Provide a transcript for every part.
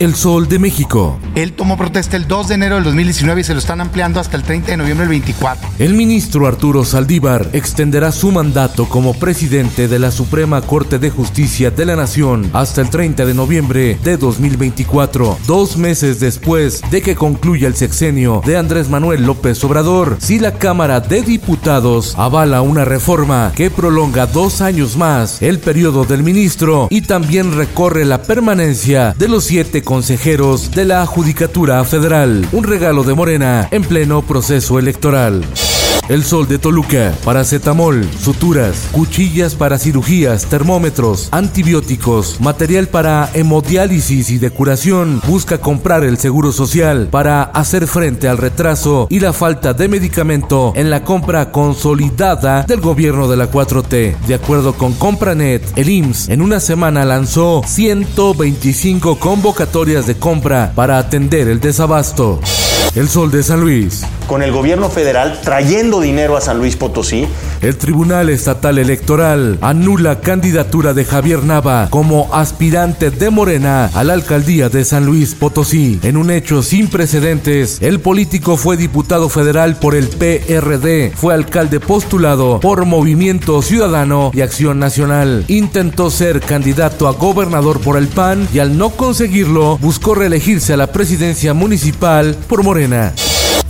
El Sol de México. Él tomó protesta el 2 de enero del 2019 y se lo están ampliando hasta el 30 de noviembre del 24. El ministro Arturo Saldívar extenderá su mandato como presidente de la Suprema Corte de Justicia de la Nación hasta el 30 de noviembre de 2024, dos meses después de que concluya el sexenio de Andrés Manuel López Obrador. Si la Cámara de Diputados avala una reforma que prolonga dos años más el periodo del ministro y también recorre la permanencia de los siete consejeros de la Judicatura Federal. Un regalo de Morena en pleno proceso electoral. El Sol de Toluca, paracetamol, suturas, cuchillas para cirugías, termómetros, antibióticos, material para hemodiálisis y de curación. Busca comprar el Seguro Social para hacer frente al retraso y la falta de medicamento en la compra consolidada del gobierno de la 4T. De acuerdo con Compranet, el IMSS en una semana lanzó 125 convocatorias de compra para atender el desabasto. El Sol de San Luis. Con el gobierno federal trayendo dinero a San Luis Potosí. El Tribunal Estatal Electoral anula candidatura de Javier Nava como aspirante de Morena a la alcaldía de San Luis Potosí. En un hecho sin precedentes, el político fue diputado federal por el PRD, fue alcalde postulado por Movimiento Ciudadano y Acción Nacional. Intentó ser candidato a gobernador por el PAN y al no conseguirlo buscó reelegirse a la presidencia municipal por Morena.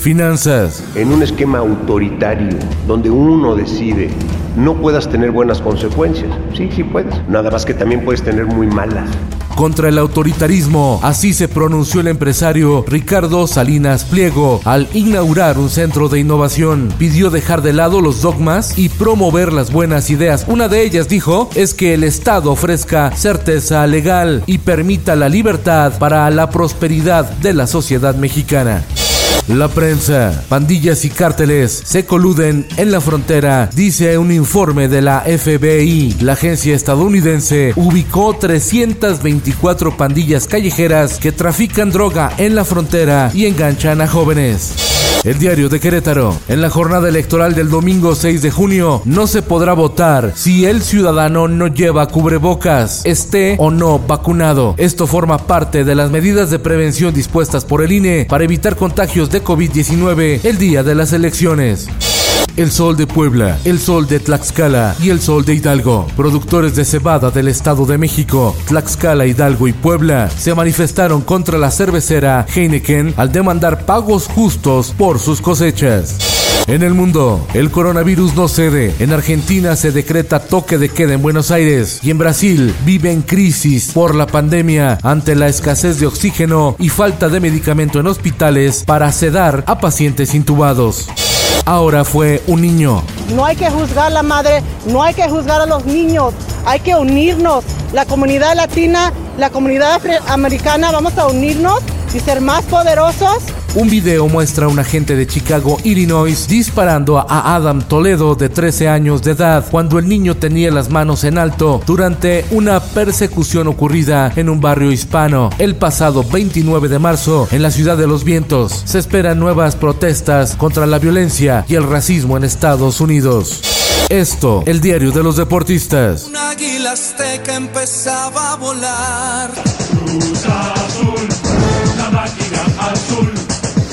Finanzas. En un esquema autoritario donde uno decide, no puedas tener buenas consecuencias. Sí, sí puedes. Nada más que también puedes tener muy malas. Contra el autoritarismo, así se pronunció el empresario Ricardo Salinas Pliego al inaugurar un centro de innovación. Pidió dejar de lado los dogmas y promover las buenas ideas. Una de ellas, dijo, es que el Estado ofrezca certeza legal y permita la libertad para la prosperidad de la sociedad mexicana. La prensa, pandillas y cárteles se coluden en la frontera, dice un informe de la FBI. La agencia estadounidense ubicó 324 pandillas callejeras que trafican droga en la frontera y enganchan a jóvenes. El diario de Querétaro. En la jornada electoral del domingo 6 de junio no se podrá votar si el ciudadano no lleva cubrebocas, esté o no vacunado. Esto forma parte de las medidas de prevención dispuestas por el INE para evitar contagios de COVID-19 el día de las elecciones. El Sol de Puebla, El Sol de Tlaxcala y El Sol de Hidalgo, productores de cebada del Estado de México, Tlaxcala, Hidalgo y Puebla, se manifestaron contra la cervecera Heineken al demandar pagos justos por sus cosechas. En el mundo, el coronavirus no cede. En Argentina se decreta toque de queda en Buenos Aires y en Brasil vive en crisis por la pandemia ante la escasez de oxígeno y falta de medicamento en hospitales para sedar a pacientes intubados ahora fue un niño. No hay que juzgar a la madre, no hay que juzgar a los niños, hay que unirnos. La comunidad latina, la comunidad americana, vamos a unirnos y ser más poderosos un video muestra a un agente de Chicago, Illinois, disparando a Adam Toledo de 13 años de edad cuando el niño tenía las manos en alto durante una persecución ocurrida en un barrio hispano el pasado 29 de marzo en la ciudad de Los Vientos. Se esperan nuevas protestas contra la violencia y el racismo en Estados Unidos. Esto, el diario de los deportistas. Un águila azteca empezaba a volar.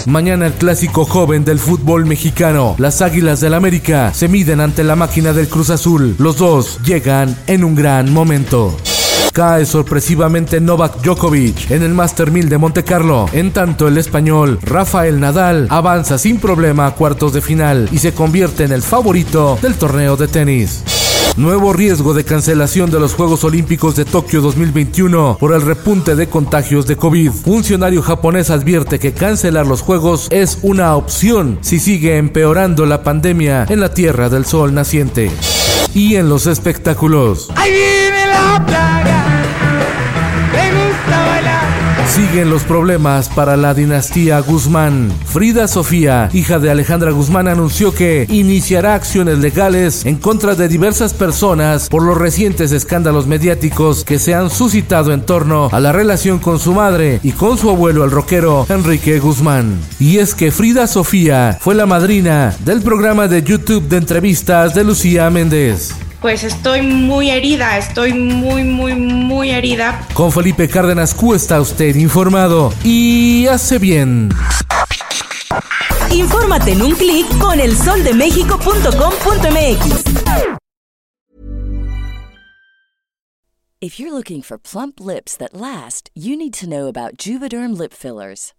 Mañana el clásico joven del fútbol mexicano. Las Águilas del América se miden ante la máquina del Cruz Azul. Los dos llegan en un gran momento. Cae sorpresivamente Novak Djokovic en el Master 1000 de Monte Carlo. En tanto, el español Rafael Nadal avanza sin problema a cuartos de final y se convierte en el favorito del torneo de tenis. Nuevo riesgo de cancelación de los Juegos Olímpicos de Tokio 2021 por el repunte de contagios de COVID. Funcionario japonés advierte que cancelar los Juegos es una opción si sigue empeorando la pandemia en la Tierra del Sol naciente. Y en los espectáculos. ¡Ahí viene la plaga! Siguen los problemas para la dinastía Guzmán. Frida Sofía, hija de Alejandra Guzmán, anunció que iniciará acciones legales en contra de diversas personas por los recientes escándalos mediáticos que se han suscitado en torno a la relación con su madre y con su abuelo el rockero Enrique Guzmán. Y es que Frida Sofía fue la madrina del programa de YouTube de entrevistas de Lucía Méndez pues estoy muy herida, estoy muy, muy, muy herida. Con Felipe Cárdenas Q está usted informado y hace bien. Infórmate en un clic con elsoldemexico.com.mx. If you're looking for plump lips that last, you need to know about Juvederm lip fillers.